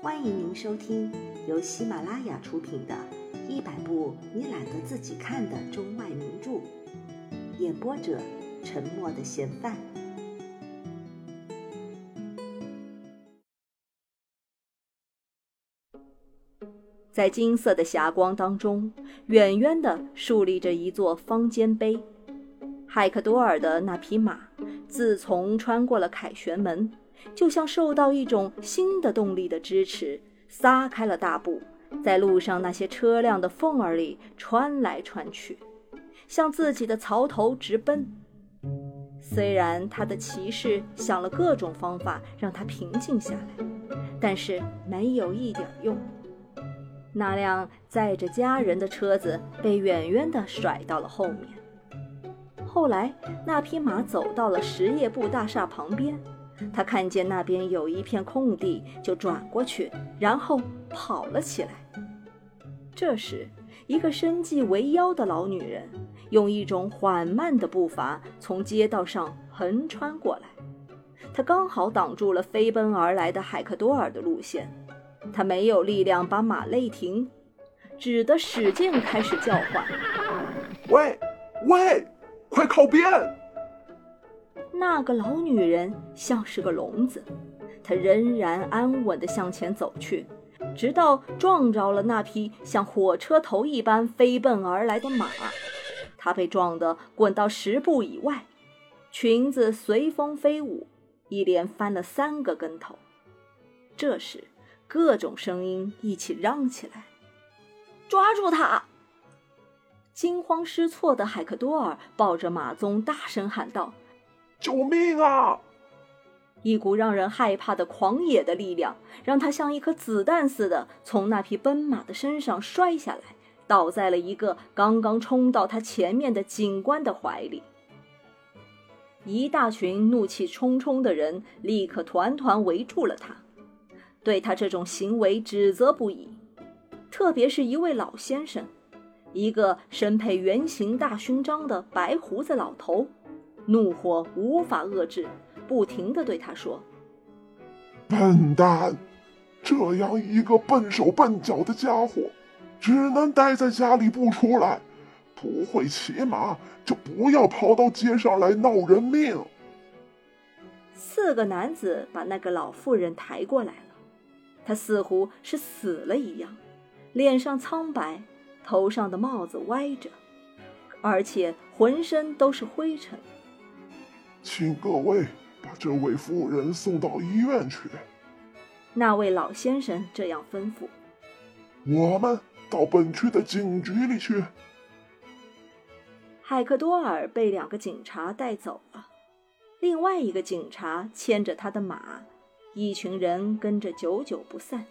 欢迎您收听由喜马拉雅出品的《一百部你懒得自己看的中外名著》，演播者：沉默的嫌犯。在金色的霞光当中，远远的竖立着一座方尖碑。海克多尔的那匹马，自从穿过了凯旋门。就像受到一种新的动力的支持，撒开了大步，在路上那些车辆的缝儿里穿来穿去，向自己的槽头直奔。虽然他的骑士想了各种方法让他平静下来，但是没有一点用。那辆载着家人的车子被远远地甩到了后面。后来，那匹马走到了实业部大厦旁边。他看见那边有一片空地，就转过去，然后跑了起来。这时，一个身系围腰的老女人用一种缓慢的步伐从街道上横穿过来，她刚好挡住了飞奔而来的海克多尔的路线。她没有力量把马勒停，只得使劲开始叫唤：“喂，喂，快靠边！”那个老女人像是个聋子，她仍然安稳地向前走去，直到撞着了那匹像火车头一般飞奔而来的马。她被撞得滚到十步以外，裙子随风飞舞，一连翻了三个跟头。这时，各种声音一起嚷起来：“抓住他！”惊慌失措的海克多尔抱着马鬃，大声喊道。救命啊！一股让人害怕的狂野的力量，让他像一颗子弹似的从那匹奔马的身上摔下来，倒在了一个刚刚冲到他前面的警官的怀里。一大群怒气冲冲的人立刻团团围住了他，对他这种行为指责不已。特别是一位老先生，一个身佩圆形大勋章的白胡子老头。怒火无法遏制，不停地对他说：“笨蛋，这样一个笨手笨脚的家伙，只能待在家里不出来。不会骑马，就不要跑到街上来闹人命。”四个男子把那个老妇人抬过来了，她似乎是死了一样，脸上苍白，头上的帽子歪着，而且浑身都是灰尘。请各位把这位妇人送到医院去。那位老先生这样吩咐。我们到本区的警局里去。海克多尔被两个警察带走了，另外一个警察牵着他的马，一群人跟着久久不散。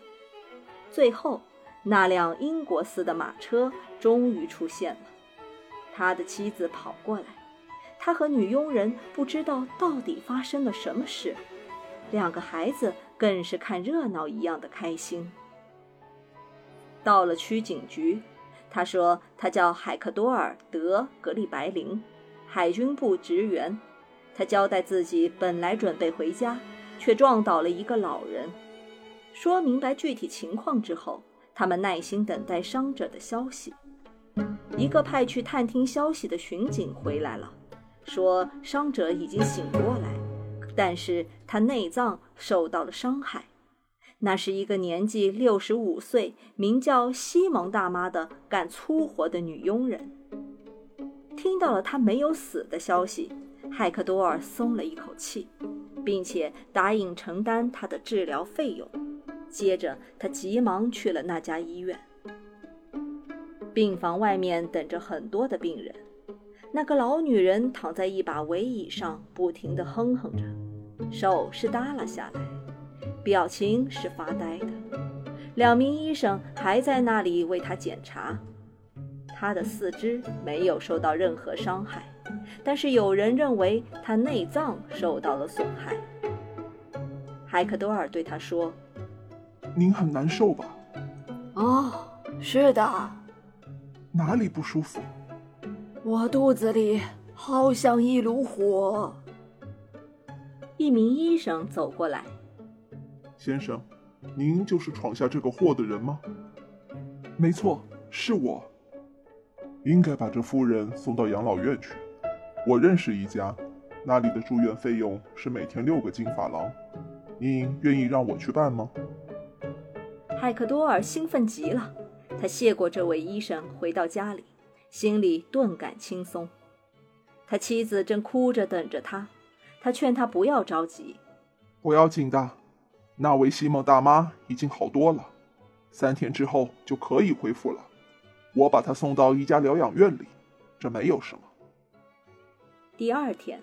最后，那辆英国式的马车终于出现了。他的妻子跑过来。他和女佣人不知道到底发生了什么事，两个孩子更是看热闹一样的开心。到了区警局，他说他叫海克多尔·德·格里白林，海军部职员。他交代自己本来准备回家，却撞倒了一个老人。说明白具体情况之后，他们耐心等待伤者的消息。一个派去探听消息的巡警回来了。说伤者已经醒过来，但是他内脏受到了伤害。那是一个年纪六十五岁、名叫西蒙大妈的干粗活的女佣人。听到了他没有死的消息，海克多尔松了一口气，并且答应承担他的治疗费用。接着，他急忙去了那家医院。病房外面等着很多的病人。那个老女人躺在一把围椅上，不停地哼哼着，手是耷拉下来，表情是发呆的。两名医生还在那里为她检查。她的四肢没有受到任何伤害，但是有人认为她内脏受到了损害。海克多尔对她说：“您很难受吧？”“哦，是的。”“哪里不舒服？”我肚子里好像一炉火。一名医生走过来，先生，您就是闯下这个祸的人吗？没错，是我。应该把这夫人送到养老院去。我认识一家，那里的住院费用是每天六个金法郎。您愿意让我去办吗？海克多尔兴奋极了，他谢过这位医生，回到家里，心里顿感轻松。他妻子正哭着等着他，他劝他不要着急，不要紧的，那位西蒙大妈已经好多了，三天之后就可以恢复了。我把她送到一家疗养院里，这没有什么。第二天，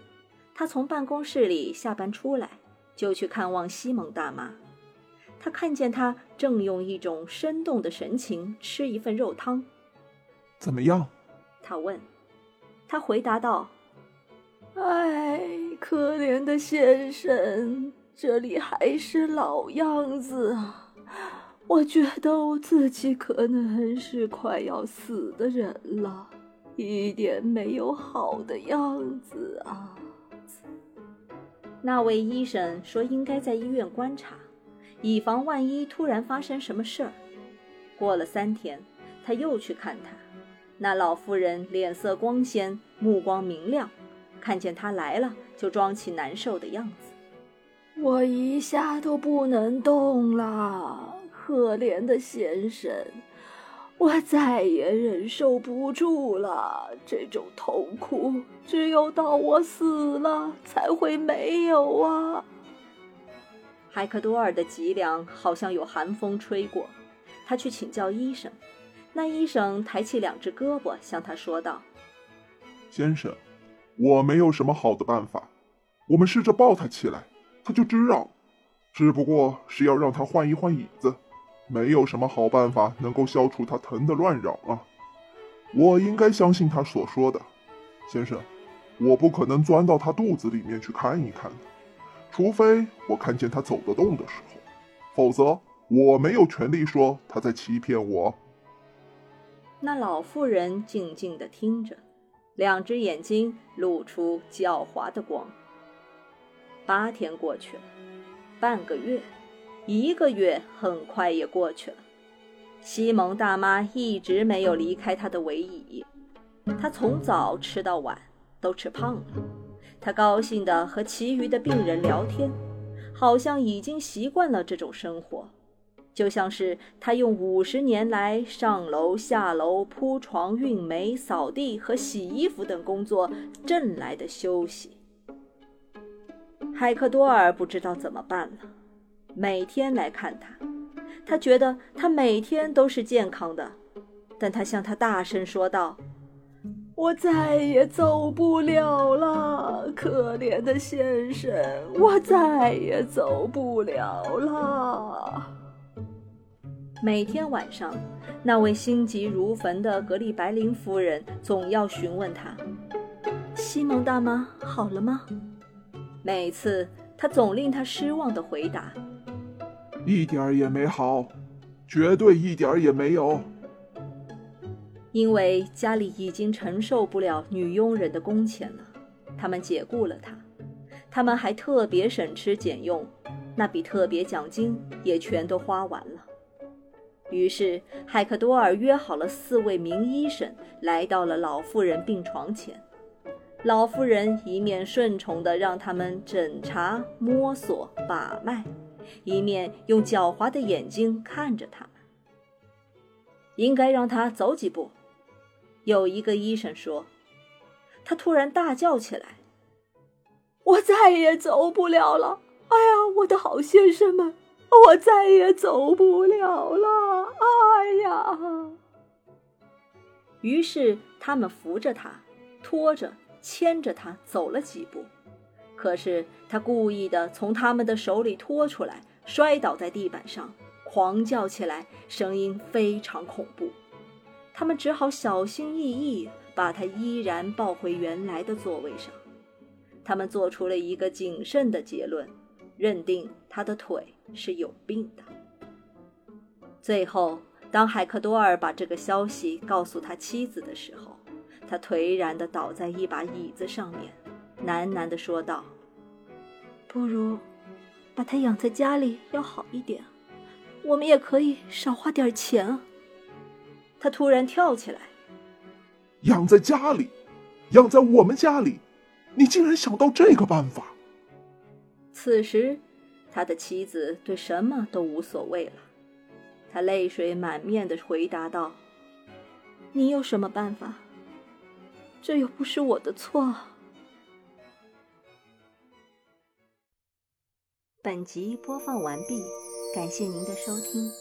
他从办公室里下班出来，就去看望西蒙大妈。他看见她正用一种生动的神情吃一份肉汤。怎么样？他问。他回答道。哎，可怜的先生，这里还是老样子啊！我觉得我自己可能是快要死的人了，一点没有好的样子啊！那位医生说应该在医院观察，以防万一突然发生什么事儿。过了三天，他又去看他，那老妇人脸色光鲜，目光明亮。看见他来了，就装起难受的样子。我一下都不能动了，可怜的先生，我再也忍受不住了。这种痛苦，只有到我死了才会没有啊！海克多尔的脊梁好像有寒风吹过，他去请教医生。那医生抬起两只胳膊，向他说道：“先生。”我没有什么好的办法，我们试着抱他起来，他就知让，只不过是要让他换一换椅子，没有什么好办法能够消除他疼的乱嚷啊！我应该相信他所说的，先生，我不可能钻到他肚子里面去看一看的，除非我看见他走得动的时候，否则我没有权利说他在欺骗我。那老妇人静静地听着。两只眼睛露出狡猾的光。八天过去了，半个月，一个月很快也过去了。西蒙大妈一直没有离开她的围椅，她从早吃到晚，都吃胖了。她高兴地和其余的病人聊天，好像已经习惯了这种生活。就像是他用五十年来上楼下楼、铺床、运煤、扫地和洗衣服等工作挣来的休息。海克多尔不知道怎么办了，每天来看他，他觉得他每天都是健康的，但他向他大声说道：“我再也走不了了，可怜的先生，我再也走不了了。”每天晚上，那位心急如焚的格里白琳夫人总要询问他：“西蒙大妈好了吗？”每次他总令他失望的回答：“一点儿也没好，绝对一点儿也没有。”因为家里已经承受不了女佣人的工钱了，他们解雇了他。他们还特别省吃俭用，那笔特别奖金也全都花完了。于是，海克多尔约好了四位名医生，来到了老妇人病床前。老妇人一面顺从地让他们诊查、摸索、把脉，一面用狡猾的眼睛看着他们。应该让他走几步。有一个医生说。他突然大叫起来：“我再也走不了了！哎呀，我的好先生们！”我再也走不了了！哎呀！于是他们扶着他，拖着、牵着他走了几步。可是他故意的从他们的手里拖出来，摔倒在地板上，狂叫起来，声音非常恐怖。他们只好小心翼翼把他依然抱回原来的座位上。他们做出了一个谨慎的结论。认定他的腿是有病的。最后，当海克多尔把这个消息告诉他妻子的时候，他颓然地倒在一把椅子上面，喃喃地说道：“不如把他养在家里要好一点。我们也可以少花点钱啊。他突然跳起来，养在家里，养在我们家里，你竟然想到这个办法！此时，他的妻子对什么都无所谓了。他泪水满面的回答道：“你有什么办法？这又不是我的错。”本集播放完毕，感谢您的收听。